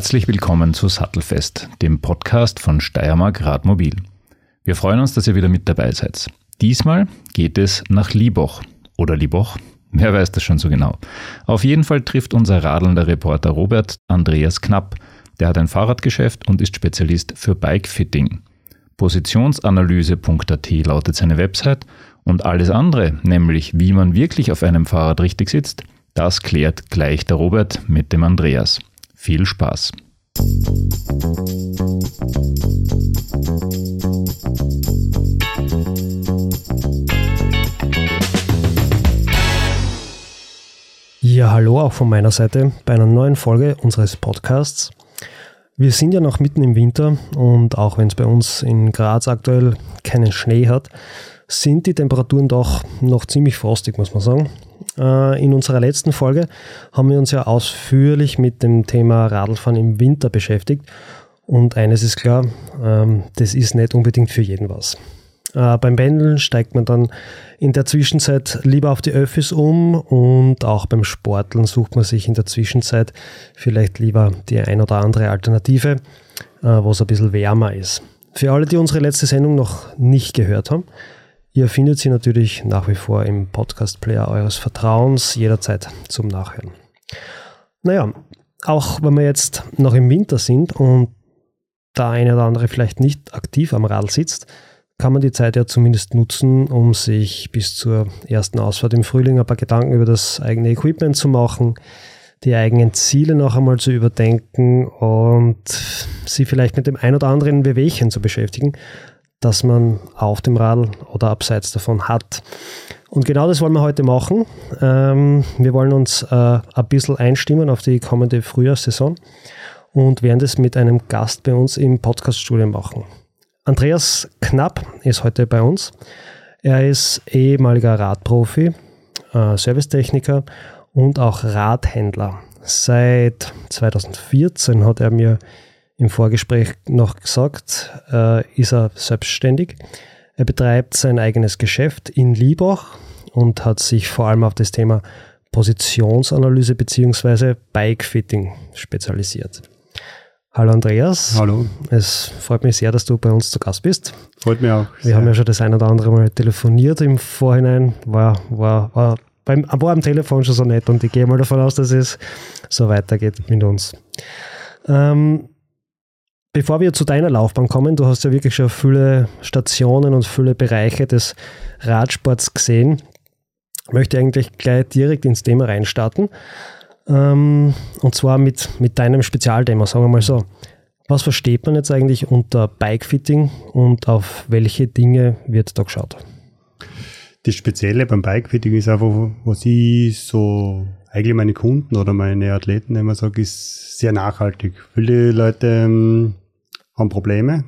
Herzlich willkommen zu Sattelfest, dem Podcast von Steiermark Radmobil. Wir freuen uns, dass ihr wieder mit dabei seid. Diesmal geht es nach Lieboch oder Lieboch, wer weiß das schon so genau. Auf jeden Fall trifft unser radelnder Reporter Robert Andreas Knapp. Der hat ein Fahrradgeschäft und ist Spezialist für Bikefitting. Positionsanalyse.at lautet seine Website und alles andere, nämlich wie man wirklich auf einem Fahrrad richtig sitzt, das klärt gleich der Robert mit dem Andreas. Viel Spaß! Ja, hallo auch von meiner Seite bei einer neuen Folge unseres Podcasts. Wir sind ja noch mitten im Winter und auch wenn es bei uns in Graz aktuell keinen Schnee hat, sind die Temperaturen doch noch ziemlich frostig, muss man sagen. Äh, in unserer letzten Folge haben wir uns ja ausführlich mit dem Thema Radlfahren im Winter beschäftigt. Und eines ist klar, ähm, das ist nicht unbedingt für jeden was. Äh, beim Pendeln steigt man dann in der Zwischenzeit lieber auf die Öffis um und auch beim Sporteln sucht man sich in der Zwischenzeit vielleicht lieber die ein oder andere Alternative, äh, wo es ein bisschen wärmer ist. Für alle, die unsere letzte Sendung noch nicht gehört haben, Ihr findet sie natürlich nach wie vor im Podcast-Player eures Vertrauens jederzeit zum Nachhören. Naja, auch wenn wir jetzt noch im Winter sind und der eine oder andere vielleicht nicht aktiv am Radl sitzt, kann man die Zeit ja zumindest nutzen, um sich bis zur ersten Ausfahrt im Frühling ein paar Gedanken über das eigene Equipment zu machen, die eigenen Ziele noch einmal zu überdenken und sie vielleicht mit dem ein oder anderen Wehwehchen zu beschäftigen, das man auf dem Radl oder abseits davon hat. Und genau das wollen wir heute machen. Ähm, wir wollen uns äh, ein bisschen einstimmen auf die kommende Frühjahrssaison und werden das mit einem Gast bei uns im Podcaststudio machen. Andreas Knapp ist heute bei uns. Er ist ehemaliger Radprofi, äh, Servicetechniker und auch Radhändler. Seit 2014 hat er mir im Vorgespräch noch gesagt, äh, ist er selbstständig. Er betreibt sein eigenes Geschäft in Liebach und hat sich vor allem auf das Thema Positionsanalyse bzw. Bikefitting spezialisiert. Hallo Andreas. Hallo. Es freut mich sehr, dass du bei uns zu Gast bist. Freut mich auch. Wir sehr. haben ja schon das ein oder andere Mal telefoniert im Vorhinein. War, war, war, beim, war am Telefon schon so nett und ich gehe mal davon aus, dass es so weitergeht mit uns. Ähm, Bevor wir zu deiner Laufbahn kommen, du hast ja wirklich schon viele Stationen und viele Bereiche des Radsports gesehen, möchte eigentlich gleich direkt ins Thema reinstarten. Ähm, und zwar mit, mit deinem Spezialthema, sagen wir mal so. Was versteht man jetzt eigentlich unter Bikefitting und auf welche Dinge wird da geschaut? Das Spezielle beim Bikefitting ist einfach, was ich so eigentlich meine Kunden oder meine Athleten immer sage, ist sehr nachhaltig. Viele Leute ähm, haben Probleme,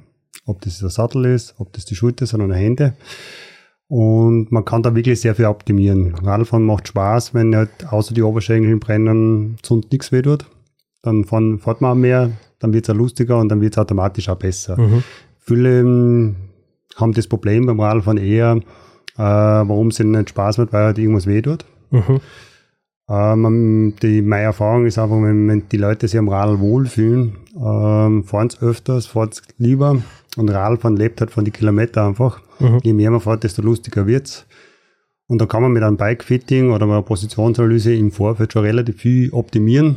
ob das der Sattel ist, ob das die Schulter sind oder Hände. Und man kann da wirklich sehr viel optimieren. Radfahren macht Spaß, wenn halt außer die Oberschenkel brennen sonst nichts weh tut. Dann fahren, fährt man auch mehr, dann wird es auch lustiger und dann wird es automatisch auch besser. Mhm. Viele ähm, haben das Problem beim Radfahren eher, äh, warum es ihnen nicht Spaß macht, weil halt irgendwas weh tut. Mhm. Ähm, die, meine Erfahrung ist einfach, wenn, wenn die Leute sich am Radl wohlfühlen, ähm, fahren sie öfters, fahren sie lieber. Und Radfahren lebt halt von den Kilometern einfach. Mhm. Je mehr man fährt, desto lustiger wird's. Und da kann man mit einem Bike-Fitting oder einer Positionsanalyse im Vorfeld schon relativ viel optimieren,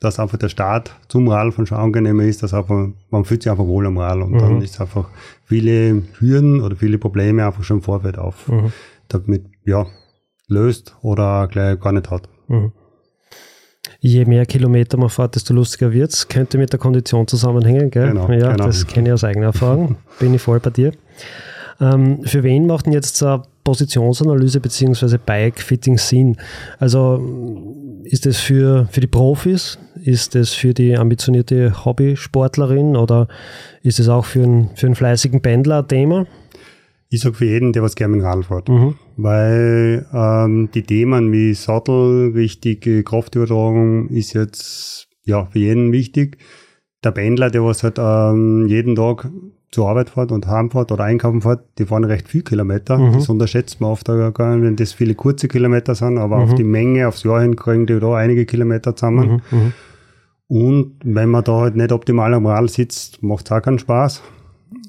dass einfach der Start zum Radfahren schon angenehmer ist, dass einfach, man fühlt sich einfach wohl am Radl und mhm. dann ist einfach viele Hürden oder viele Probleme einfach schon im Vorfeld auf, mhm. damit, ja, löst oder gleich gar nicht hat. Mhm. Je mehr Kilometer man fährt, desto lustiger wird es. Könnte mit der Kondition zusammenhängen, gell? Genau, ja, genau. das kenne ich aus eigener Erfahrung. Bin ich voll bei dir. Ähm, für wen macht denn jetzt eine Positionsanalyse bzw. Bike-Fitting Sinn? Also ist das für, für die Profis? Ist das für die ambitionierte Hobbysportlerin oder ist es auch für einen, für einen fleißigen Pendler ein Thema? Ich sage für jeden, der was gerne mit dem Radl fährt. Mhm. Weil ähm, die Themen wie Sattel, richtige Kraftübertragung ist jetzt ja für jeden wichtig. Der Pendler, der was halt ähm, jeden Tag zur Arbeit fährt und heimfährt oder einkaufen fährt, die fahren recht viel Kilometer. Mhm. Das unterschätzt man oft wenn das viele kurze Kilometer sind, aber mhm. auf die Menge, aufs Jahr hin kriegen die da einige Kilometer zusammen. Mhm. mhm. Und wenn man da halt nicht optimal am Rad sitzt, macht es auch keinen Spaß.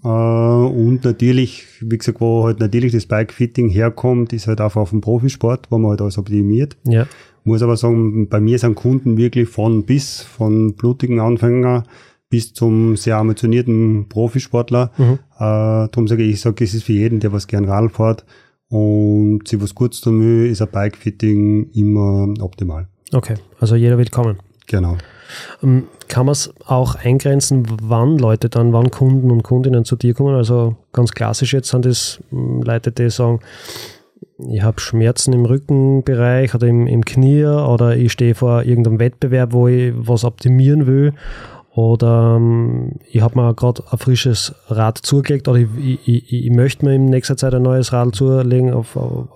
Äh, und natürlich, wie gesagt, wo halt natürlich das Bike-Fitting herkommt, ist halt einfach auf dem Profisport, wo man halt alles optimiert. Ja. Muss aber sagen, bei mir sind Kunden wirklich von bis, von blutigen Anfänger bis zum sehr ambitionierten Profisportler. Mhm. Äh, darum sage ich, ich sage, es ist für jeden, der was gern Radl fährt und sich was Gutes tun will, ist ein Bike-Fitting immer optimal. Okay, also jeder wird kommen. Genau. Ähm, Kann man es auch eingrenzen, wann Leute dann, wann Kunden und Kundinnen zu dir kommen? Also ganz klassisch jetzt sind das ähm, Leute, die sagen, ich habe Schmerzen im Rückenbereich oder im, im Knie oder ich stehe vor irgendeinem Wettbewerb, wo ich was optimieren will oder ähm, ich habe mir gerade ein frisches Rad zugelegt oder ich, ich, ich, ich möchte mir in nächster Zeit ein neues Rad zulegen. Auf, auf,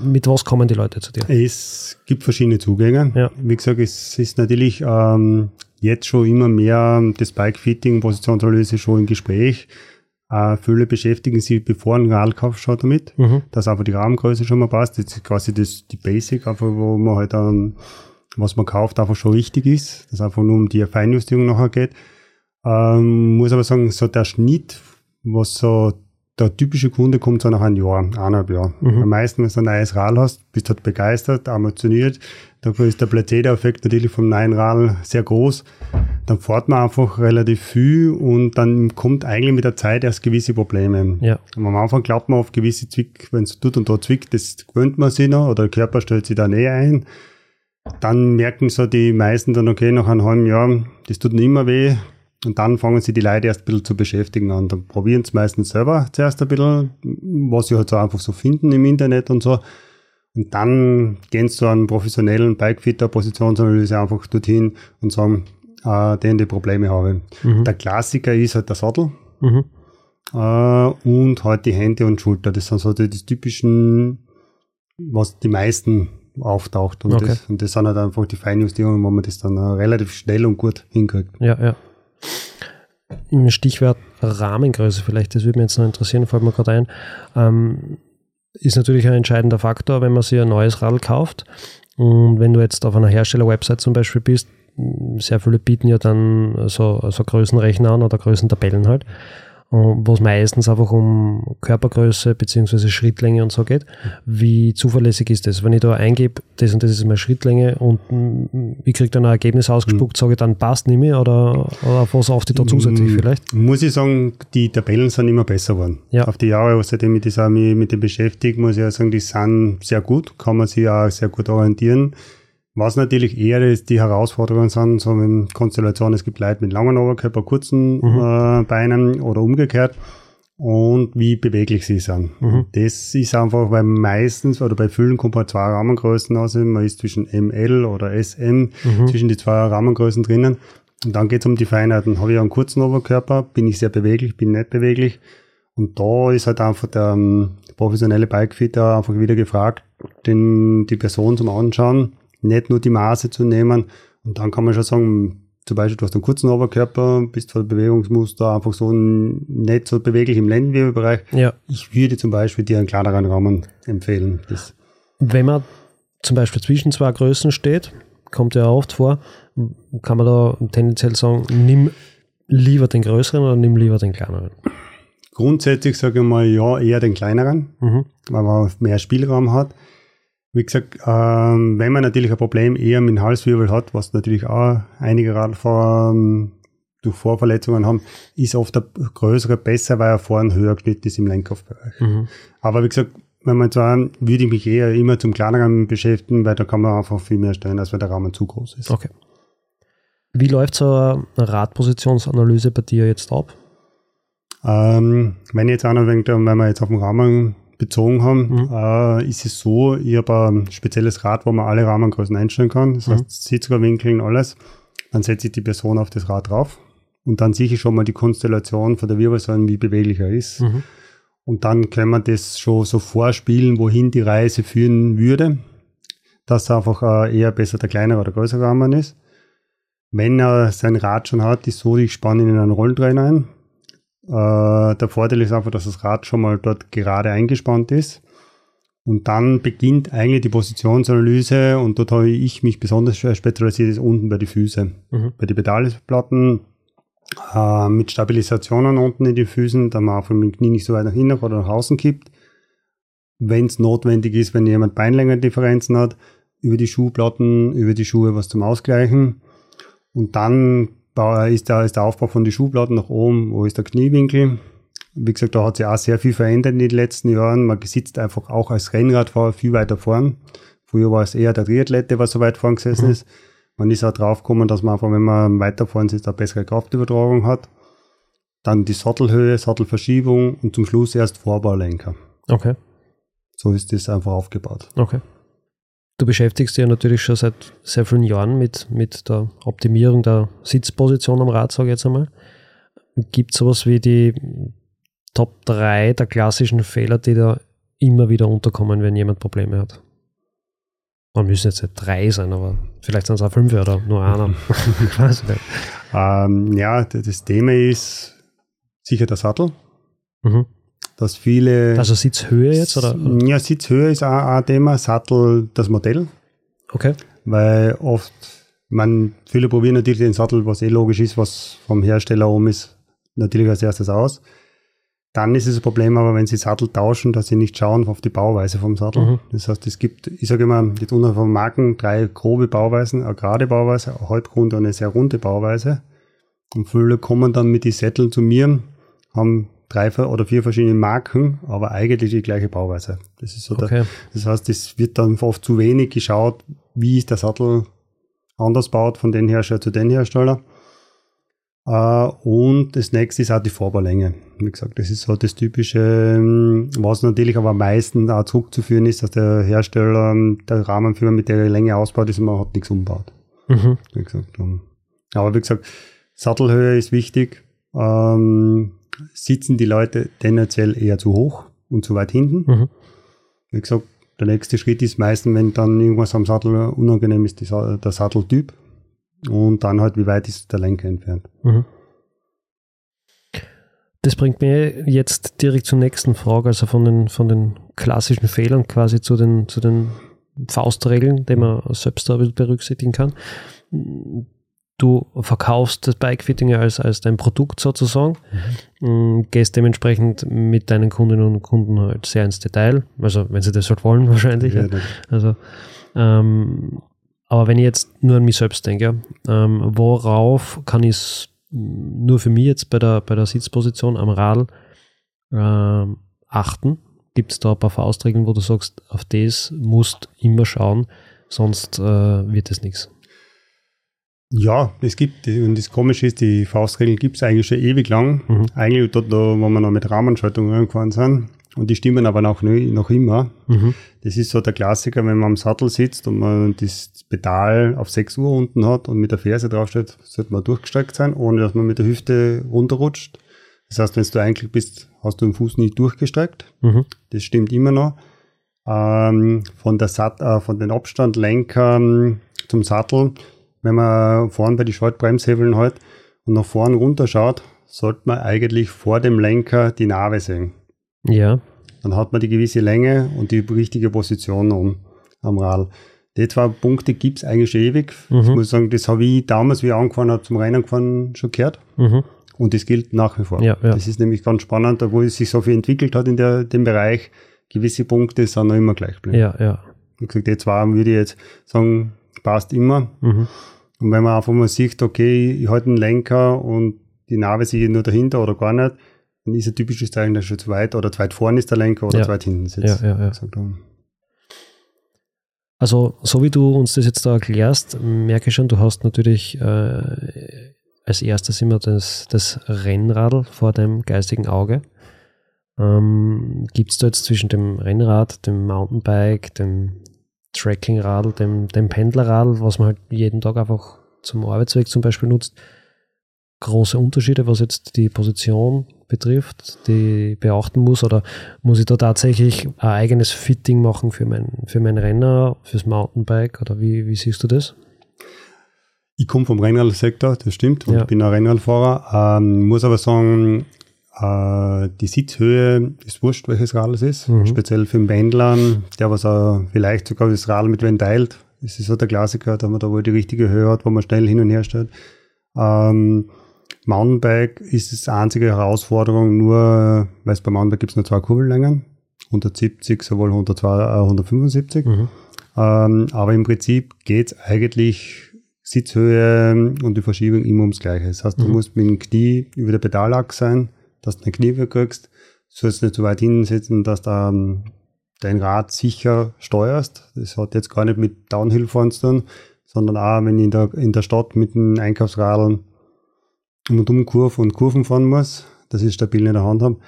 mit was kommen die Leute zu dir? Es gibt verschiedene Zugänge. Ja. Wie gesagt, es ist natürlich ähm, jetzt schon immer mehr das Bike-Fitting, Positionsanalyse schon im Gespräch. Äh, viele beschäftigen sich, bevor ein Radkauf schon damit, Mhm. dass einfach die Rahmengröße schon mal passt. Das ist quasi das, die Basic, einfach wo man halt ähm, was man kauft, einfach schon richtig ist, dass es einfach nur um die Feinjustierung nachher geht. Ähm, muss aber sagen, so der Schnitt, was so der typische Kunde kommt so nach einem Jahr, eineinhalb Jahr. Mhm. Am meisten, wenn du ein neues Rad hast, bist du halt begeistert, ambitioniert. Dafür ist der Placebo-Effekt natürlich vom neuen Rad sehr groß. Dann fährt man einfach relativ viel und dann kommt eigentlich mit der Zeit erst gewisse Probleme. Ja. Und am Anfang glaubt man auf gewisse Zwick, wenn es tut und da zwickt, das gewöhnt man sich noch oder der Körper stellt sich da näher ein. Dann merken so die meisten dann, okay, nach einem halben Jahr, das tut nicht mehr weh. Und dann fangen sie die Leute erst ein bisschen zu beschäftigen an. Dann probieren sie meistens selber zuerst ein bisschen, was sie halt so einfach so finden im Internet und so. Und dann gehen sie zu einem professionellen Bikefitter, Positionsanalyse einfach dorthin und sagen, äh, den die Probleme habe. Mhm. Der Klassiker ist halt der Sattel Mhm. äh, und halt die Hände und Schulter. Das sind so die, die typischen, was die meisten auftaucht. Und, Okay. das, und das sind halt einfach die Feinjustierungen, wo man das dann relativ schnell und gut hinkriegt. Ja, ja. Im Stichwort Rahmengröße vielleicht, das würde mich jetzt noch interessieren, fällt mir gerade ein, ähm, ist natürlich ein entscheidender Faktor, wenn man sich ein neues Radl kauft. Und wenn du jetzt auf einer Hersteller-Website zum Beispiel bist, sehr viele bieten ja dann so, so Größenrechner an oder Größentabellen halt, äh, wo es meistens einfach um Körpergröße bzw. Schrittlänge und so geht. Wie zuverlässig ist das? Wenn ich da eingebe, das und das ist meine Schrittlänge und mm, ich kriege dann ein Ergebnis ausgespuckt, sage ich dann passt nicht mehr oder, oder auf was achte ich da zusätzlich Mm, vielleicht? Muss ich sagen, die Tabellen sind immer besser geworden. Ja. Auf die Jahre, seitdem ich das auch mich mit dem beschäftige, muss ich auch sagen, die sind sehr gut, kann man sich auch sehr gut orientieren. Was natürlich eher ist, die Herausforderungen sind, so in Konstellationen, es gibt Leute mit langen Oberkörper, kurzen Mhm. äh, Beinen oder umgekehrt und wie beweglich sie sind. Mhm. Das ist einfach, weil meistens oder bei vielen kommt man zwei Rahmengrößen aus, man ist zwischen ML oder SM, Mhm. zwischen die zwei Rahmengrößen drinnen. Und dann geht es um die Feinheiten. Habe ich einen kurzen Oberkörper, bin ich sehr beweglich, bin nicht beweglich. Und da ist halt einfach der ähm, professionelle Bikefitter einfach wieder gefragt, den, die Person zum Anschauen, nicht nur die Maße zu nehmen. Und dann kann man schon sagen, zum Beispiel, du hast einen kurzen Oberkörper, bist von Bewegungsmuster einfach so nicht so beweglich im Lendenwirbelbereich. Ja. Ich würde zum Beispiel dir einen kleineren Rahmen empfehlen. Das, Wenn man zum Beispiel zwischen zwei Größen steht, kommt ja oft vor, kann man da tendenziell sagen, nimm lieber den größeren oder nimm lieber den kleineren. grundsätzlich sage ich mal, ja, eher den kleineren. Mhm. weil man mehr Spielraum hat. Wie gesagt, ähm, wenn man natürlich ein Problem eher mit dem Halswirbel hat, was natürlich auch einige Radfahrer ähm, durch Vorverletzungen haben, ist oft der größere besser, weil er vorne höher geschnitten ist im Lenkkopfbereich. Mhm. Aber wie gesagt, wenn man zwar, würde ich mich eher immer zum kleineren beschäftigen, weil da kann man einfach viel mehr stellen, als wenn der Rahmen zu groß ist. Okay. Wie läuft so eine Radpositionsanalyse bei dir jetzt ab? Ähm, wenn ich jetzt wegen, der- wenn wir jetzt auf den Rahmen bezogen haben, Mhm. äh, ist es so, ich habe ein spezielles Rad, wo man alle Rahmengrößen einstellen kann. Das Mhm. heißt, Sitzrohrwinkeln, alles. Dann setze ich die Person auf das Rad drauf und dann sehe ich schon mal die Konstellation von der Wirbelsäule, wie beweglich er ist. Mhm. Und dann können wir das schon so vorspielen, wohin die Reise führen würde, dass einfach äh, eher besser der kleinere oder größere Rahmen ist. Wenn er sein Rad schon hat, ist so, ich spanne ihn in einen Rolltrainer ein. Äh, der Vorteil ist einfach, dass das Rad schon mal dort gerade eingespannt ist. Und dann beginnt eigentlich die Positionsanalyse und dort habe ich mich besonders spezialisiert, ist unten bei den Füßen. Mhm. Bei den Pedalplatten äh, mit Stabilisationen unten in die Füßen, da man von dem Knie nicht so weit nach innen oder nach außen kippt. Wenn es notwendig ist, wenn jemand Beinlängendifferenzen hat, über die Schuhplatten, über die Schuhe was zum Ausgleichen. Und dann ist der, ist der Aufbau von den Schuhplatten nach oben, wo ist der Kniewinkel. Wie gesagt, da hat sich auch sehr viel verändert in den letzten Jahren. Man sitzt einfach auch als Rennradfahrer viel weiter vorn. Früher war es eher der Triathlet, der so weit vorn gesessen mhm. ist. Man ist auch drauf gekommen, dass man einfach, wenn man weiter vorn sitzt, eine bessere Kraftübertragung hat. Dann die Sattelhöhe, Sattelverschiebung und zum Schluss erst Vorbaulenker. Okay. So ist das einfach aufgebaut. Okay. Du beschäftigst dich ja natürlich schon seit sehr vielen Jahren mit, mit der Optimierung der Sitzposition am Rad, sage ich jetzt einmal. Gibt es sowas wie die Top 3 der klassischen Fehler, die da immer wieder unterkommen, wenn jemand Probleme hat? Man müssen jetzt nicht drei sein, aber vielleicht sind es auch fünf oder nur einer. ähm, ja, das Thema ist sicher der Sattel. Mhm dass viele. Also Sitzhöhe jetzt? Oder? Ja, Sitzhöhe ist auch ein Thema, Sattel, das Modell. Okay. Weil oft, man, viele probieren natürlich den Sattel, was eh logisch ist, was vom Hersteller oben ist, natürlich als erstes aus. Dann ist es ein Problem, aber wenn sie Sattel tauschen, dass sie nicht schauen auf die Bauweise vom Sattel. Mhm. Das heißt, es gibt, ich sage immer, jetzt unter von Marken drei grobe Bauweisen, eine gerade Bauweise, eine halbrunde und eine sehr runde Bauweise. Und viele kommen dann mit den Sätteln zu mir, haben drei oder vier verschiedene Marken, aber eigentlich die gleiche Bauweise. Das ist so okay. der, das heißt, es wird dann oft zu wenig geschaut, wie ist der Sattel anders baut von den Hersteller zu den Hersteller. Uh, und das nächste ist auch die Vorbaulänge. Wie gesagt, das ist so das typische, ähm, was natürlich aber am meisten auch zurückzuführen ist, dass der Hersteller ähm, der Rahmenführer mit der Länge ausbaut ist und man hat nichts umbaut. Mhm. Wie gesagt, aber wie gesagt, Sattelhöhe ist wichtig. Ähm, sitzen die Leute tendenziell eher zu hoch und zu weit hinten. Mhm. Wie gesagt, der nächste Schritt ist meistens, wenn dann irgendwas am Sattel unangenehm ist, der Satteltyp. Und dann halt, wie weit ist der Lenker entfernt. Mhm. Das bringt mir jetzt direkt zur nächsten Frage, also von den, von den klassischen Fehlern quasi zu den, zu den Faustregeln, die man selbst berücksichtigen kann du verkaufst das Bikefitting als, als dein Produkt sozusagen, mhm. gehst dementsprechend mit deinen Kundinnen und Kunden halt sehr ins Detail, also wenn sie das halt wollen wahrscheinlich. Ja, also, ähm, aber wenn ich jetzt nur an mich selbst denke, ähm, worauf kann ich nur für mich jetzt bei der, bei der Sitzposition am Radl ähm, achten? Gibt es da ein paar Faustregeln, wo du sagst, auf das musst immer schauen, sonst äh, wird es nichts? Ja, es gibt, und das Komische ist, die Faustregeln gibt es eigentlich schon ewig lang. Mhm. Eigentlich dort, wo wir noch mit Rahmenschaltung angefahren sind. Und die stimmen aber noch, noch immer. Mhm. Das ist so der Klassiker, wenn man am Sattel sitzt und man das Pedal auf 6 Uhr unten hat und mit der Ferse draufsteht, sollte man durchgestreckt sein, ohne dass man mit der Hüfte runterrutscht. Das heißt, wenn du eigentlich bist, hast du den Fuß nicht durchgestreckt. Mhm. Das stimmt immer noch. Ähm, von, der Sat äh, von den Abstandlenkern zum Sattel wenn man vorne bei den Schaltbremshebeln halt und nach vorne runterschaut, sollte man eigentlich vor dem Lenker die Narbe sehen. Ja. Dann hat man die gewisse Länge und die richtige Position um, am Rad. Die zwei Punkte gibt es eigentlich ewig. Mhm. Ich muss sagen, das habe ich damals, wie ich angefangen habe, zum Rennen gefahren, schon gehört. Mhm. Und das gilt nach wie vor. Ja, ja. Das ist nämlich ganz spannend, wo es sich so viel entwickelt hat in der, dem Bereich. Gewisse Punkte sind noch immer gleich geblieben. Ja, ja. Wie gesagt, die zwei würde ich jetzt sagen, passt immer. Mhm. Und wenn man einfach mal sieht, okay, ich halte einen Lenker und die Narbe sehe ich nur dahinter oder gar nicht, dann ist ein typisches Zeichen, dass schon zu weit oder zu weit vorne ist der Lenker oder ja. zu weit hinten sitzt. Ja, ja, ja. Also, so wie du uns das jetzt da erklärst, merke ich schon, du hast natürlich äh, als erstes immer das, das Rennradl vor deinem geistigen Auge. Ähm, Gibt es da jetzt zwischen dem Rennrad, dem Mountainbike, dem Trackingradl, dem, dem Pendlerradl, was man halt jeden Tag einfach zum Arbeitsweg zum Beispiel nutzt, große Unterschiede, was jetzt die Position betrifft, die beachten muss? Oder muss ich da tatsächlich ein eigenes Fitting machen für mein, für mein Renner, fürs Mountainbike? Oder wie, wie siehst du das? Ich komme vom Rennradsektor, das stimmt, und ja. bin ein Rennradfahrer. Ähm, muss aber sagen, Äh, die Sitzhöhe ist wurscht, welches Rad es ist. Mhm. Speziell für den Pendler, der was auch vielleicht sogar das Rad mit wen teilt. Das ist so der Klassiker, da man da wohl die richtige Höhe hat, wo man schnell hin und her stellt. Ähm, Mountainbike ist das einzige Herausforderung, nur, weil es bei Mountainbike gibt es nur zwei Kurbellängen. 170, sowohl 102, äh, 175. Mhm. Ähm, aber im Prinzip geht es eigentlich Sitzhöhe und die Verschiebung immer ums Gleiche. Das heißt, du mhm. musst mit dem Knie über der Pedalachse sein, dass du dein Knie kriegst. Sollst nicht so weit hinsetzen, dass du ähm, dein Rad sicher steuerst. Das hat jetzt gar nicht mit Downhill-Fahren zu tun, sondern auch, wenn ich in der, in der Stadt mit dem Einkaufsradl um und um Kurve und Kurven fahren muss, dass ich stabil in der Hand habe.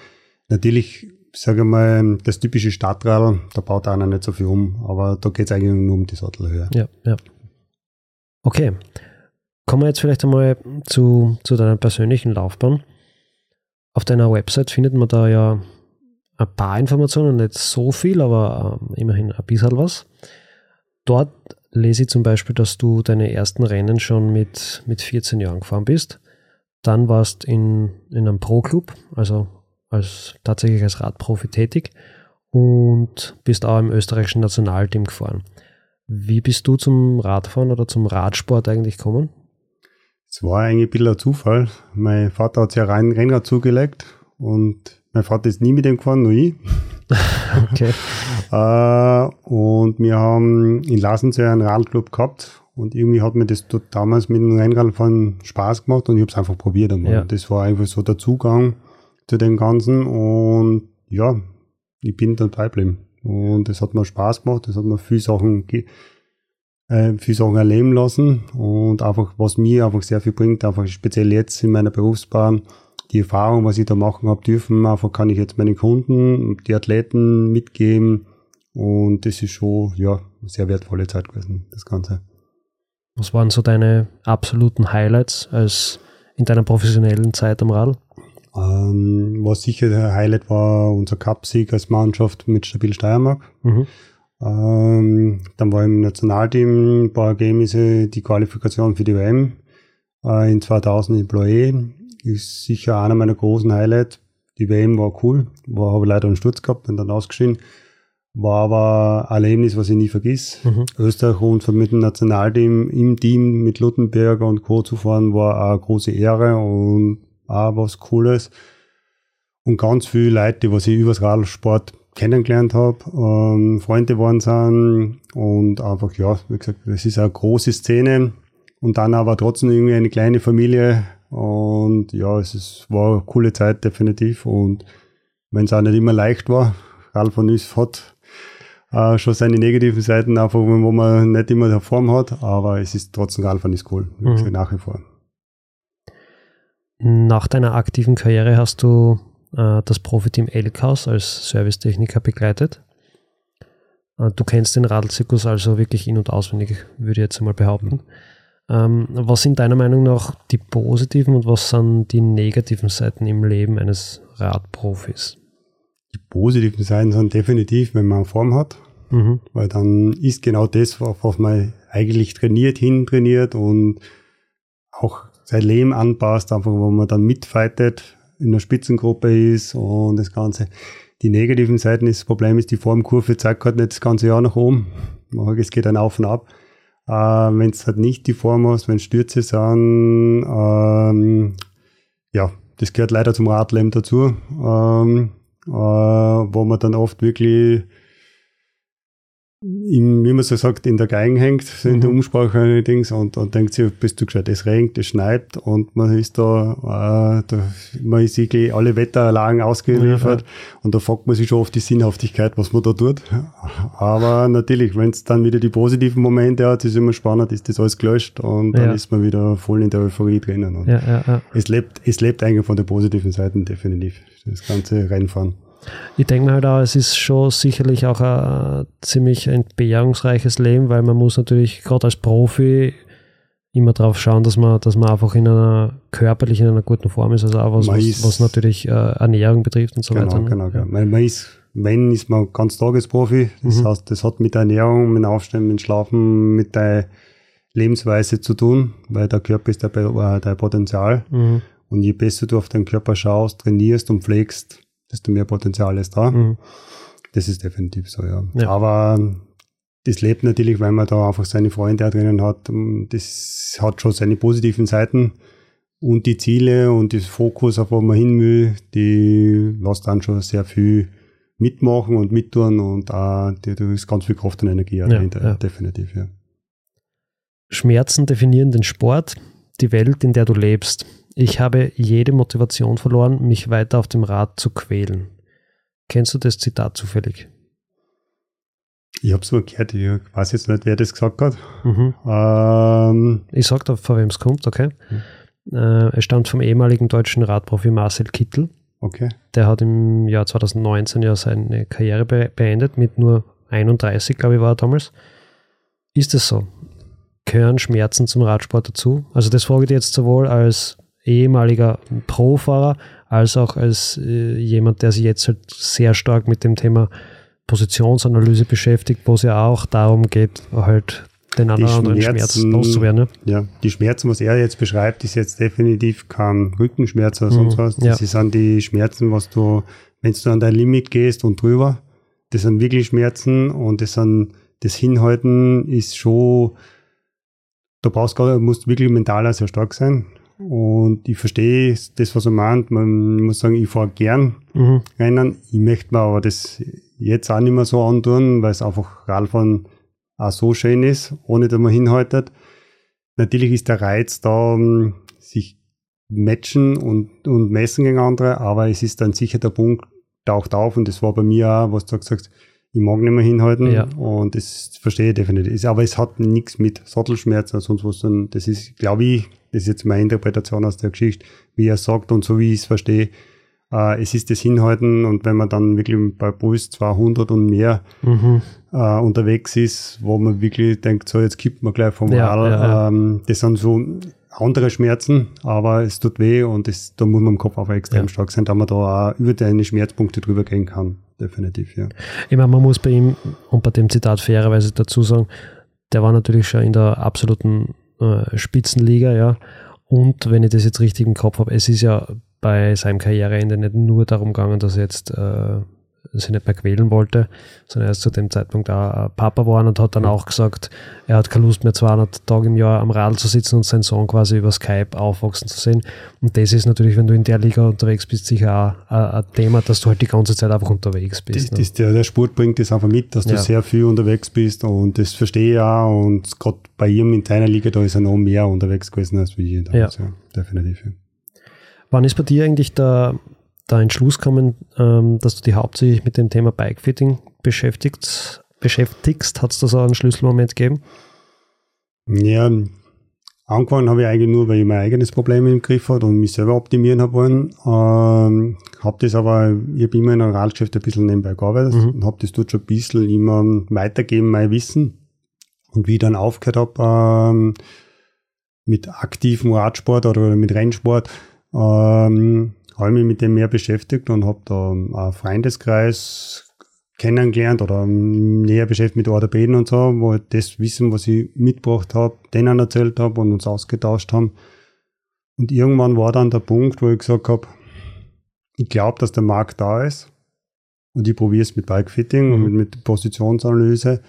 Natürlich, sage ich mal, das typische Stadtradl, da baut einer nicht so viel um, aber da geht es eigentlich nur um die Sattelhöhe. Ja, ja. Okay. Kommen wir jetzt vielleicht einmal zu, zu deiner persönlichen Laufbahn. Auf deiner Website findet man da ja ein paar Informationen, nicht so viel, aber ähm, immerhin ein bisschen was. Dort lese ich zum Beispiel, dass du deine ersten Rennen schon mit, mit 14 Jahren gefahren bist. Dann warst in, in einem Pro-Club, also als tatsächlich als Radprofi tätig und bist auch im österreichischen Nationalteam gefahren. Wie bist du zum Radfahren oder zum Radsport eigentlich gekommen? Es war eigentlich ein bisschen ein Zufall. Mein Vater hat sich ein Rennrad zugelegt und mein Vater ist nie mit dem gefahren, nur ich. okay. äh, und wir haben in Lassensee einen Radclub gehabt und irgendwie hat mir das damals mit dem Rennradfahren Spaß gemacht und ich habe es einfach probiert. Ja. Das war einfach so der Zugang zu dem Ganzen und ja, ich bin dann dabei geblieben. Und es hat mir Spaß gemacht, es hat mir viele Sachen, äh, viele Sachen erleben lassen und einfach, was mir einfach sehr viel bringt, einfach speziell jetzt in meiner Berufsbahn, die Erfahrung, was ich da machen habe dürfen, einfach kann ich jetzt meinen Kunden, die Athleten mitgeben und das ist schon, ja, eine sehr wertvolle Zeit gewesen, das Ganze. Was waren so deine absoluten Highlights als in deiner professionellen Zeit am Radl? Ähm, was sicher der Highlight war, unser Cup-Sieg als Mannschaft mit Stabil Steiermark. Mhm. Ähm, dann war im Nationalteam bei Ergebnisse die Qualifikation für die WM äh, in 2000 in Bloé. Ist sicher einer meiner großen Highlights. Die WM war cool, war aber leider einen Sturz gehabt und dann ausgeschieden. War aber ein Erlebnis, was ich nie vergiss. Mhm. Österreich und mit dem Nationalteam im Team mit Luttenberger und Co. zu fahren, war eine große Ehre und auch was Cooles. Und ganz viele Leute, die was ich übers Radsport kennengelernt habe, ähm, Freunde waren sind und einfach, ja, wie gesagt, das ist eine große Szene und dann aber trotzdem irgendwie eine kleine Familie und ja, es ist, war eine coole Zeit definitiv und wenn es auch nicht immer leicht war, Ralf von Nüss hat äh, schon seine negativen Seiten, einfach wo man nicht immer der Form hat, aber es ist trotzdem Ralf ist cool, mhm. nach wie vor. Nach deiner aktiven Karriere hast du äh, das Profiteam Elkhaus als Servicetechniker begleitet. Äh, du kennst den Radlzirkus also wirklich in- und auswendig, würde ich jetzt mal behaupten. Ähm, was sind deiner Meinung nach die positiven und was sind die negativen Seiten im Leben eines Radprofis? Die positiven Seiten sind definitiv, wenn man Form hat, mhm. weil dann ist genau das, was man eigentlich trainiert, hintrainiert und auch sein Leben anpasst, einfach wo man dann mitfightet, in der Spitzengruppe ist und das Ganze. Die negativen Seiten ist, das Problem ist, die Formkurve zeigt halt nicht das ganze Jahr nach oben. Es geht dann auf und ab. Äh, wenn es halt nicht die Form hast, wenn Stürze sind, ähm, ja, das gehört leider zum Radleben dazu. Ähm, äh, wo man dann oft wirklich in, wie man so sagt, in der Geigen hängt, in der mhm. Umsprache Dings und dann denkt sich, bist du gescheit, es regnet, es schneit und man ist da, äh, da man ist wirklich alle Wetterlagen ausgeliefert ja, ja. und da fragt man sich schon oft die Sinnhaftigkeit, was man da tut. Aber natürlich, wenn es dann wieder die positiven Momente hat, ist immer spannend, ist das alles gelöscht und dann ja. ist man wieder voll in der Euphorie drinnen. Und Es lebt, es lebt eigentlich von den positiven Seiten definitiv, das ganze Rennfahren. Ich denke mir halt auch, es ist schon sicherlich auch ein ziemlich entbehrungsreiches Leben, weil man muss natürlich gerade als Profi immer darauf schauen, dass man, dass man einfach in einer körperlich in einer guten Form ist, also auch was, was, was, natürlich äh, Ernährung betrifft und so genau, weiter. Ne? Genau, genau. Ja. Man ist, wenn ist man ganz Tagesprofi, das mhm. heißt, das hat mit der Ernährung, mit dem Aufstehen, mit dem Schlafen, mit der Lebensweise zu tun, weil der Körper ist der, äh, der Potenzial. Mhm. Und je besser du auf deinen Körper schaust, trainierst und pflegst, desto mehr Potenzial ist da. Mhm. Das ist definitiv so, ja. Ja. Aber das lebt natürlich, weil man da einfach seine Freunde drinnen hat. Das hat schon seine positiven Seiten. Und die Ziele und das Fokus, auf wo man hin will, die lässt dann schon sehr viel mitmachen und mittun und auch, da ist ganz viel Kraft und Energie Ja, dahinter, ja. definitiv, ja. Schmerzen definieren den Sport, die Welt, in der du lebst. Ich habe jede Motivation verloren, mich weiter auf dem Rad zu quälen. Kennst du das Zitat zufällig? Ich habe es mal gehört, ich weiß jetzt nicht, wer das gesagt hat. Mhm. Ähm, Ich sag da, von wem es kommt, okay? Mhm. Äh, es stammt vom ehemaligen deutschen Radprofi Marcel Kittel. okay. Der hat im Jahr 2019 ja seine Karriere be beendet, mit nur 31, glaube ich, war er damals. Ist es so? Gehören Schmerzen zum Radsport dazu? Also das frage ich dir jetzt sowohl als ehemaliger Pro-Fahrer als auch als äh, jemand, der sich jetzt halt sehr stark mit dem Thema Positionsanalyse beschäftigt, wo es ja auch darum geht, halt den anderen Schmerz Schmerzen- loszuwerden. Ne? Ja, die Schmerzen, was er jetzt beschreibt, ist jetzt definitiv kein Rückenschmerz oder sonst Mhm, was. ja. Das sind die Schmerzen, was du, wenn du an dein Limit gehst und drüber, das sind wirklich Schmerzen und das sind, das Hinhalten ist schon, da brauchst du, musst wirklich mental sehr stark sein. Und ich verstehe das, was er meint. Man muss sagen, ich fahre gern Mhm. Rennen. Ich möchte mir aber das jetzt auch nicht mehr so antun, weil es einfach Radfahren auch so schön ist, ohne dass man hinhaltet. Natürlich ist der Reiz da, sich matchen und, und messen gegen andere, aber es ist dann sicher der Punkt, taucht auf und das war bei mir auch, was du gesagt hast, ich mag nicht mehr hinhalten Ja. und das verstehe ich definitiv. Aber es hat nichts mit Sattelschmerz oder sonst was, sondern das ist, glaube ich, das ist jetzt meine Interpretation aus der Geschichte, wie er sagt und so wie ich es verstehe, äh, es ist das Hinhalten und wenn man dann wirklich bei Puls 200 und mehr Mhm. äh, unterwegs ist, wo man wirklich denkt, so jetzt kippt man gleich vom Ja, Radl. ja. Ähm, das sind so andere Schmerzen, aber es tut weh und das, da muss man im Kopf auch extrem Ja. stark sein, da man da auch über deine Schmerzpunkte drüber gehen kann. Definitiv, ja. Ich meine, man muss bei ihm und bei dem Zitat fairerweise dazu sagen, der war natürlich schon in der absoluten äh, Spitzenliga, ja. Und wenn ich das jetzt richtig im Kopf habe, es ist ja bei seinem Karriereende nicht nur darum gegangen, dass er jetzt äh, sich nicht mehr quälen wollte, sondern er ist zu dem Zeitpunkt auch äh, Papa geworden und hat dann auch gesagt, er hat keine Lust mehr 200 Tage im Jahr am Radl zu sitzen und seinen Sohn quasi über Skype aufwachsen zu sehen. Und das ist natürlich, wenn du in der Liga unterwegs bist, sicher auch äh, ein Thema, dass du halt die ganze Zeit einfach unterwegs Das, bist. ne? das, der, der Sport bringt das einfach mit, dass du Ja. sehr viel unterwegs bist und das verstehe ich auch und gerade bei ihm in deiner Liga, da ist er noch mehr unterwegs gewesen als wie ich damals, ja. Definitiv, ja. Wann ist bei dir eigentlich der, der Entschluss gekommen, ähm, dass du dich hauptsächlich mit dem Thema Bikefitting beschäftigst? beschäftigst? Hat es da so einen Schlüsselmoment gegeben? Ja, angefangen habe ich eigentlich nur, weil ich mein eigenes Problem im Griff hatte und mich selber optimieren habe wollen. Ähm, habe das aber, ich habe immer in einem Radgeschäft ein bisschen nebenbei gearbeitet Mhm. und habe das dort schon ein bisschen immer weitergeben, mein Wissen. Und wie ich dann aufgehört habe ähm, mit aktivem Radsport oder mit Rennsport, ähm, habe ich mich mit dem mehr beschäftigt und habe da einen Freundeskreis kennengelernt oder ähm, näher beschäftigt mit Orthopäden und so, wo ich das Wissen, was ich mitgebracht habe, denen erzählt habe und uns ausgetauscht haben. Und irgendwann war dann der Punkt, wo ich gesagt habe, ich glaube, dass der Markt da ist und ich probiere es mit Bikefitting und Mhm. mit, mit Positionsanalyse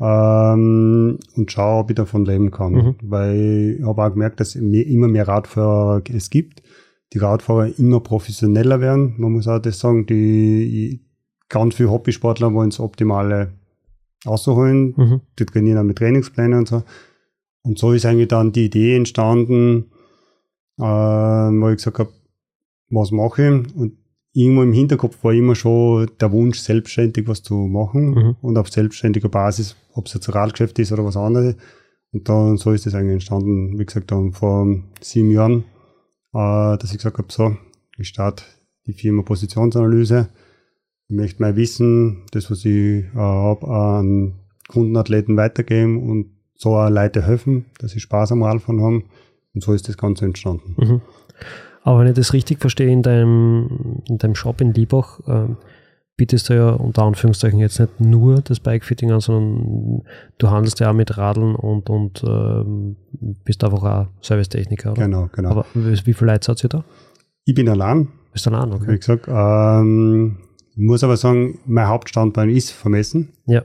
ähm, und schaue, ob ich davon leben kann. Mhm. Weil ich habe auch gemerkt, dass immer mehr Radfahrer es gibt, die Radfahrer immer professioneller werden. Man muss auch das sagen, die ganz viele Hobbysportler wollen das Optimale rausholen. Mhm. Die trainieren auch mit Trainingsplänen und so. Und so ist eigentlich dann die Idee entstanden, äh, wo ich gesagt habe, was mache ich? Und irgendwo im Hinterkopf war immer schon der Wunsch, selbstständig was zu machen Mhm. und auf selbstständiger Basis, ob es jetzt ein Radgeschäft ist oder was anderes. Und dann so ist das eigentlich entstanden, wie gesagt, dann vor sieben Jahren, äh, dass ich gesagt habe, so, ich starte die Firma Positionsanalyse. Ich möchte mein Wissen, das, was ich äh, habe, an Kundenathleten weitergeben und so auch Leute helfen, dass sie Spaß am Radfahren haben. Und so ist das Ganze entstanden. Mhm. Aber wenn ich das richtig verstehe, in deinem, in deinem Shop in Liebach ähm, bietest du ja unter Anführungszeichen jetzt nicht nur das Bikefitting an, sondern du handelst ja auch mit Radeln und, und ähm, bist einfach auch Servicetechniker, oder? Genau, genau. Aber wie wie viele Leute seid ihr da? Ich bin allein, Bist du allein, wie okay. gesagt. Ähm, muss aber sagen, mein Hauptstandbein ist vermessen. Ja.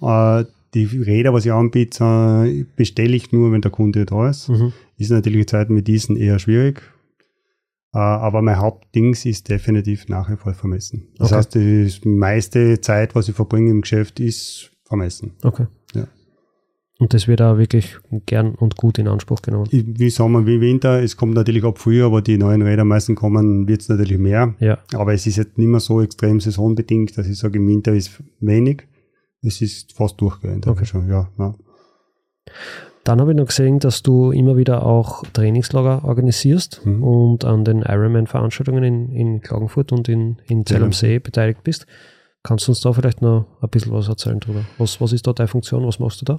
Äh, die Räder, was ich anbiete, bestelle ich nur, wenn der Kunde da ist. Mhm. Ist natürlich in Zeiten mit diesen eher schwierig. Äh, aber mein Hauptdings ist definitiv nach wie vor vermessen. Das Okay. heißt, die meiste Zeit, was ich verbringe im Geschäft, ist vermessen. Okay. Ja. Und das wird auch wirklich gern und gut in Anspruch genommen. Wie Sommer, wie Winter, es kommt natürlich ab früher, aber die neuen Räder meistens kommen, wird es natürlich mehr. Ja. Aber es ist jetzt nicht mehr so extrem saisonbedingt, dass ich sage, im Winter ist wenig. Es ist fast durchgehend. Okay. Schon, ja, ja. Dann habe ich noch gesehen, dass du immer wieder auch Trainingslager organisierst Mhm. und an den Ironman-Veranstaltungen in, in Klagenfurt und in, in Zell am See beteiligt bist. Kannst du uns da vielleicht noch ein bisschen was erzählen drüber? Was, was ist da deine Funktion? Was machst du da?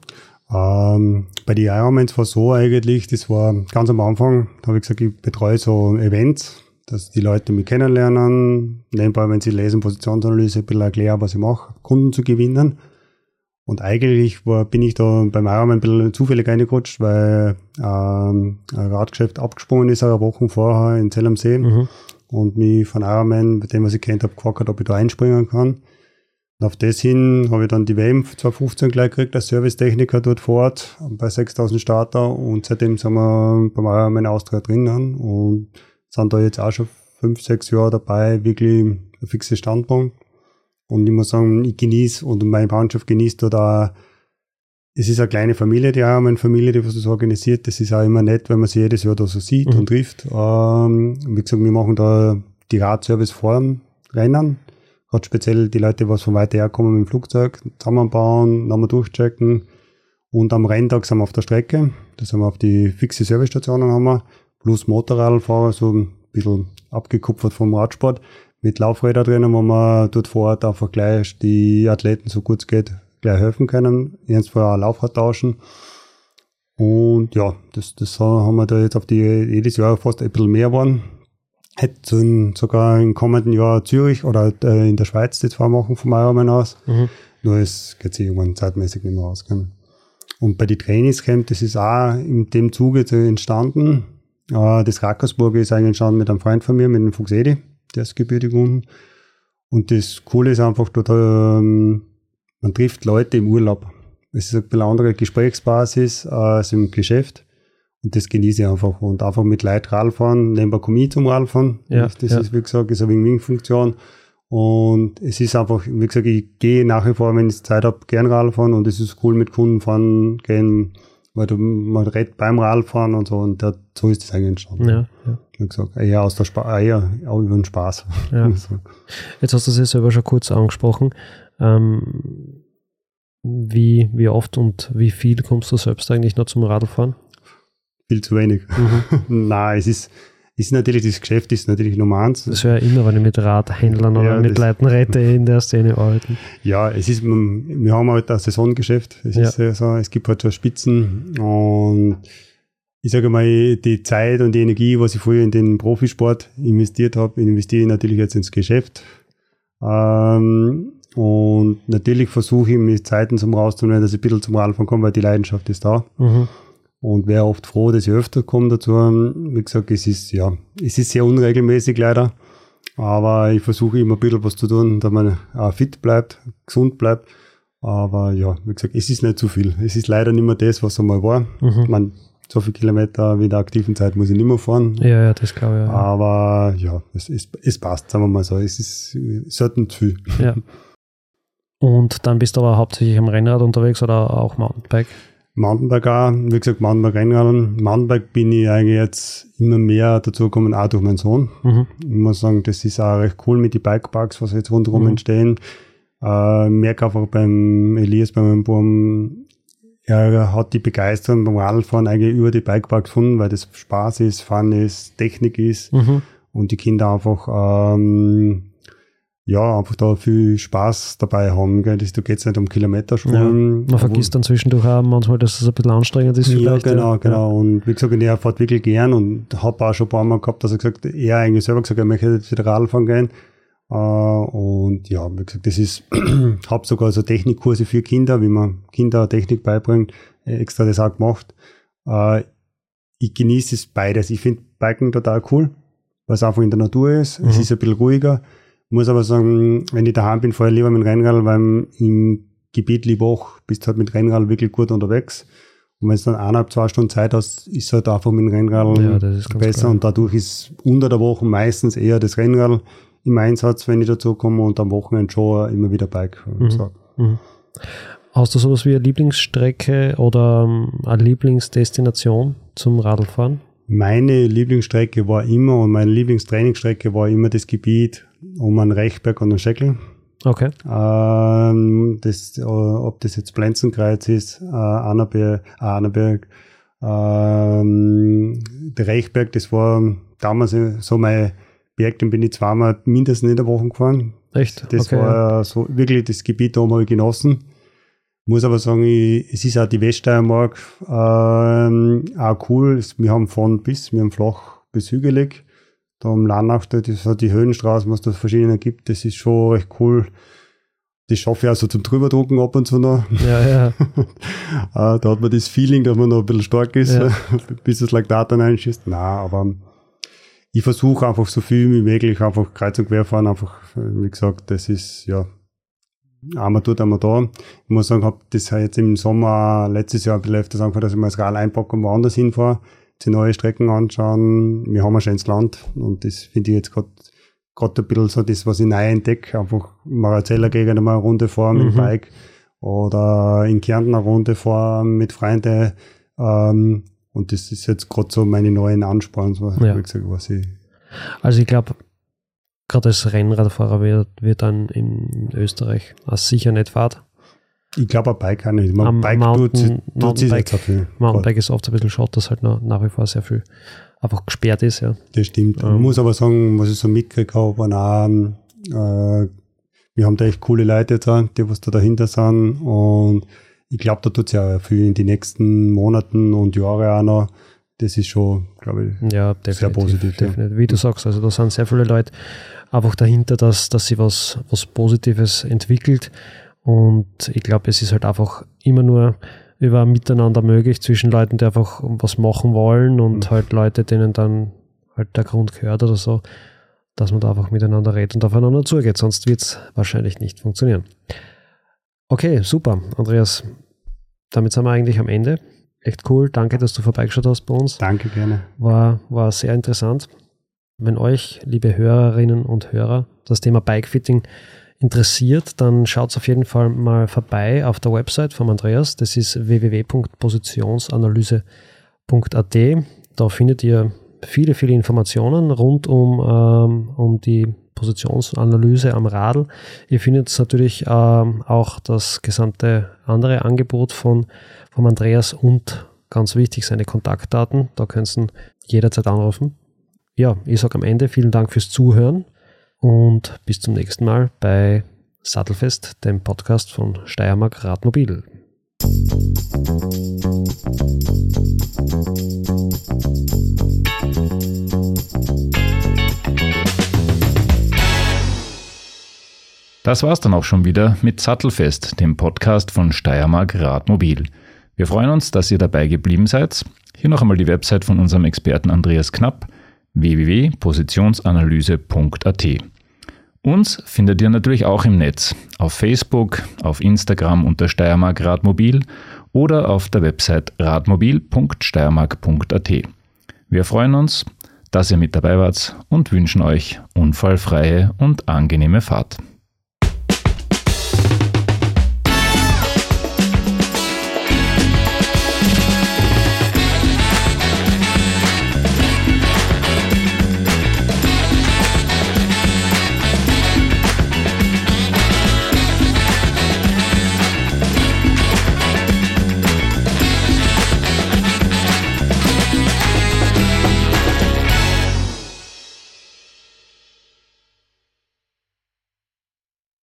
Ähm, bei den Ironmans war so eigentlich, das war ganz am Anfang, da habe ich gesagt, ich betreue so Events, dass die Leute mich kennenlernen, nebenbei, wenn sie lesen, Positionsanalyse, ein bisschen erklären, was ich mache, Kunden zu gewinnen. Und eigentlich war, bin ich da beim Ironman ein bisschen zufällig reingerutscht, weil ähm, ein Radgeschäft abgesprungen ist, eine Woche vorher in Zell am See Mhm. und mich von Ironman, bei dem was ich kennt habe, gefragt hat, ob ich da einspringen kann. Und auf das hin habe ich dann die WM 2015 gleich gekriegt als Servicetechniker dort vor Ort bei 6000 Starter und seitdem sind wir beim Ironman Austria drinnen und sind da jetzt auch schon fünf, sechs Jahre dabei, wirklich ein fixer Standpunkt. Und ich muss sagen, ich genieße und meine Mannschaft genießt auch, es ist eine kleine Familie, die Ironman-Familie, die was das organisiert. Das ist auch immer nett, wenn man sie jedes Jahr da so sieht Mhm. und trifft. Ähm, wie gesagt, wir machen da die Radservice vor dem Rennen. Gerade speziell die Leute, was von weiter her kommen mit dem Flugzeug, zusammenbauen, nochmal durchchecken. Und am Renntag sind wir auf der Strecke. Da sind wir auf die fixe Servicestationen haben wir. Plus Motorradfahrer, so ein bisschen abgekupfert vom Radsport. Mit Laufrädern drinnen, wo wir dort vor Ort einfach gleich die Athleten, so gut es geht, gleich helfen können. Ernst vorher ein Laufrad tauschen. Und ja, das, das haben wir da jetzt auf die jedes Jahr fast ein bisschen mehr geworden. Hätte sogar im kommenden Jahr Zürich oder äh, in der Schweiz die zwei machen vom Ironman aus. Mhm. Nur es geht sich irgendwann zeitmäßig nicht mehr aus. Gell? Und bei den Trainingscamp, das ist auch in dem Zuge entstanden. Äh, das Rackersburg ist eigentlich entstanden mit einem Freund von mir, mit dem Fuchs Unten. Und das Coole ist einfach, dort, ähm, man trifft Leute im Urlaub. Es ist ein bisschen andere Gesprächsbasis äh, als im Geschäft. Und das genieße ich einfach. Und einfach mit Leuten Radfahren, nebenbei komme ich zum Radfahren. Ja, das das ja. ist, wie gesagt, ist eine Wing-Wing-Funktion. Und es ist einfach, wie gesagt, ich gehe nach wie vor, wenn ich Zeit habe, gern Radfahren und es ist cool mit Kunden fahren gehen, weil du, man redet beim Radfahren und so und da, so ist das eigentlich entstanden. Ja, ja. Wie gesagt, eher aus der Spa eher auch über den Spaß. Ja. So. Jetzt hast du es ja selber schon kurz angesprochen. Ähm, wie, wie oft und wie viel kommst du selbst eigentlich noch zum Radlfahren? Viel zu wenig. Nein, es ist, ist natürlich, das Geschäft ist natürlich Nummer eins. Das wäre immer, wenn ich mit Radhändlern oder Ja, mit das- Leuten rede in der Szene arbeiten. Ja, es ist, wir haben halt ein Saisongeschäft. Es Ja. ist ja so, es gibt halt so Spitzen und ich sage mal, die Zeit und die Energie, was ich früher in den Profisport investiert habe, investiere ich natürlich jetzt ins Geschäft. Ähm, und natürlich versuche ich mir Zeiten zum rauszunehmen, dass ich ein bisschen zum Radfahren komme, weil die Leidenschaft ist da. Mhm. Und wäre oft froh, dass ich öfter komme dazu. Wie gesagt, es ist, ja, es ist sehr unregelmäßig leider. Aber ich versuche immer ein bisschen was zu tun, dass man auch fit bleibt, gesund bleibt. Aber ja, wie gesagt, es ist nicht zu viel. Es ist leider nicht mehr das, was einmal war. Mhm. Ich meine, so viele Kilometer wie in der aktiven Zeit muss ich nicht mehr fahren. Ja, ja, das glaube ich. Ja. Aber ja, es, es, es passt, sagen wir mal so. Es ist selten zu viel. ja. Und dann bist du aber hauptsächlich am Rennrad unterwegs oder auch Mountainbike? Mountainbike auch, wie gesagt, Mountainbike Rennradl. Mountainbike bin ich eigentlich jetzt immer mehr dazu gekommen, auch durch meinen Sohn. Mhm. Ich muss sagen, das ist auch recht cool mit den Bikeparks, was jetzt rundherum Mhm. entstehen. Äh, merke einfach beim Elias, bei meinem Buben, er hat die Begeisterung beim Radfahren eigentlich über die Bikeparks gefunden, weil das Spaß ist, Fun ist, Technik ist Mhm. und die Kinder einfach, ähm, ja, einfach da viel Spaß dabei haben. Gell? Das, da geht es nicht um Kilometerschulen. Man vergisst dann zwischendurch auch manchmal, dass es ein bisschen anstrengend ist. Ja, genau, ja. genau. Und wie gesagt, er fährt wirklich gern und habe auch schon ein paar Mal gehabt, dass er gesagt er eigentlich selber gesagt, er möchte jetzt wieder Radfahren gehen. Äh, und ja, wie gesagt, das ist, habe sogar so Technikkurse für Kinder, wie man Kinder Technik beibringt, äh, extra das auch gemacht. Äh, ich genieße es beides. Ich finde Biken total cool. was einfach in der Natur ist. Mhm. Es ist ein bisschen ruhiger. Muss aber sagen, wenn ich daheim bin, fahre ich lieber mit dem Rennrad, weil im Gebiet Liebach bist du halt mit Rennrad wirklich gut unterwegs. Und wenn du dann eineinhalb, zwei Stunden Zeit hast, ist es halt einfach mit dem Rennrad ja, besser. Klar. Und dadurch ist unter der Woche meistens eher das Rennrad im Einsatz, wenn ich dazu komme und am Wochenende schon immer wieder Bike. Mhm. Mhm. Hast du sowas wie eine Lieblingsstrecke oder ähm, eine Lieblingsdestination zum Radlfahren? Meine Lieblingsstrecke war immer und meine Lieblingstrainingsstrecke war immer das Gebiet um einen Rechberg und einen Scheckel. Okay. Ähm, das, äh, ob das jetzt Plenzenkreuz ist, äh, Annaberg, äh, Annaberg ähm, der Reichberg, das war damals so mein Berg, den bin ich zweimal mindestens in der Woche gefahren. Echt? Das okay, war so wirklich das Gebiet, da habe ich genossen. Muss aber sagen, ich, es ist auch die Weststeiermark ähm, auch cool. Wir haben von bis, wir haben flach bis hügelig. Da am Lanach, das hat die Höhenstraßen, was da verschiedene gibt, das ist schon recht cool. Das schaffe ich auch so zum Drüberdrucken ab und zu noch. Ja, ja. Ah, da hat man das Feeling, dass man noch ein bisschen stark ist, ja. bis das Laktat dann einschießt. Nein, aber ich versuche einfach so viel wie möglich einfach kreuz und quer fahren. Einfach, wie gesagt, das ist, ja, einmal tut, einmal da. Ich muss sagen, habe das jetzt im Sommer letztes Jahr ein bisschen öfters angefangen, dass ich mal das Rad einpacke und woanders hinfahre, die neue Strecken anschauen. Wir haben ein schönes Land und das finde ich jetzt gerade gerade ein bisschen so das, was ich neu entdecke. Einfach mal eine Runde fahren mhm. mit dem. Bike oder in Kärnten eine Runde fahren mit Freunden. Ähm, und das ist jetzt gerade so meine neuen Ansporn, so, ja. gesagt, was ich. Also ich glaube, gerade als Rennradfahrer wird, wird dann in Österreich als sicher nicht fahrt. Ich glaube, ein Bike auch nicht. Man, Am Bike Mountain, tut, tut sich nicht so viel. Mountainbike ist oft ein bisschen schade, dass halt noch, nach wie vor sehr viel einfach gesperrt ist, ja. Das stimmt. Ähm. Ich muss aber sagen, was ich so mitgekriegt habe, waren auch, äh, wir haben da echt coole Leute auch, die was da dahinter sind und ich glaube, da tut es ja viel in die nächsten Monaten und Jahre auch noch. Das ist schon, glaube ich, ja, sehr positiv. Definitiv. Ja. Wie du sagst, also da sind sehr viele Leute einfach dahinter, dass, dass sie was, was Positives entwickelt. Und ich glaube, es ist halt einfach immer nur über Miteinander möglich zwischen Leuten, die einfach was machen wollen und mhm. halt Leute, denen dann halt der Grund gehört oder so, dass man da einfach miteinander redet und aufeinander zugeht. Sonst wird es wahrscheinlich nicht funktionieren. Okay, super. Andreas, damit sind wir eigentlich am Ende. Echt cool. Danke, dass du vorbeigeschaut hast bei uns. Danke, gerne. War, war sehr interessant. Wenn euch, liebe Hörerinnen und Hörer, das Thema Bikefitting interessiert, dann schaut auf jeden Fall mal vorbei auf der Website von Andreas. Das ist www.positionsanalyse.at. Da findet ihr viele, viele Informationen rund um, ähm, um die Positionsanalyse am Radl. Ihr findet natürlich ähm, auch das gesamte andere Angebot von, von Andreas und ganz wichtig seine Kontaktdaten. Da könnt ihr jederzeit anrufen. Ja, ich sage am Ende vielen Dank fürs Zuhören und bis zum nächsten Mal bei Sattelfest, dem Podcast von Steiermark Radmobil. Das war's dann auch schon wieder mit Sattelfest, dem Podcast von Steiermark Radmobil. Wir freuen uns, dass ihr dabei geblieben seid. Hier noch einmal die Website von unserem Experten Andreas Knapp www.positionsanalyse.at. Uns findet ihr natürlich auch im Netz, auf Facebook, auf Instagram unter Steiermark Radmobil oder auf der Website radmobil.steiermark.at. Wir freuen uns, dass ihr mit dabei wart und wünschen euch unfallfreie und angenehme Fahrt.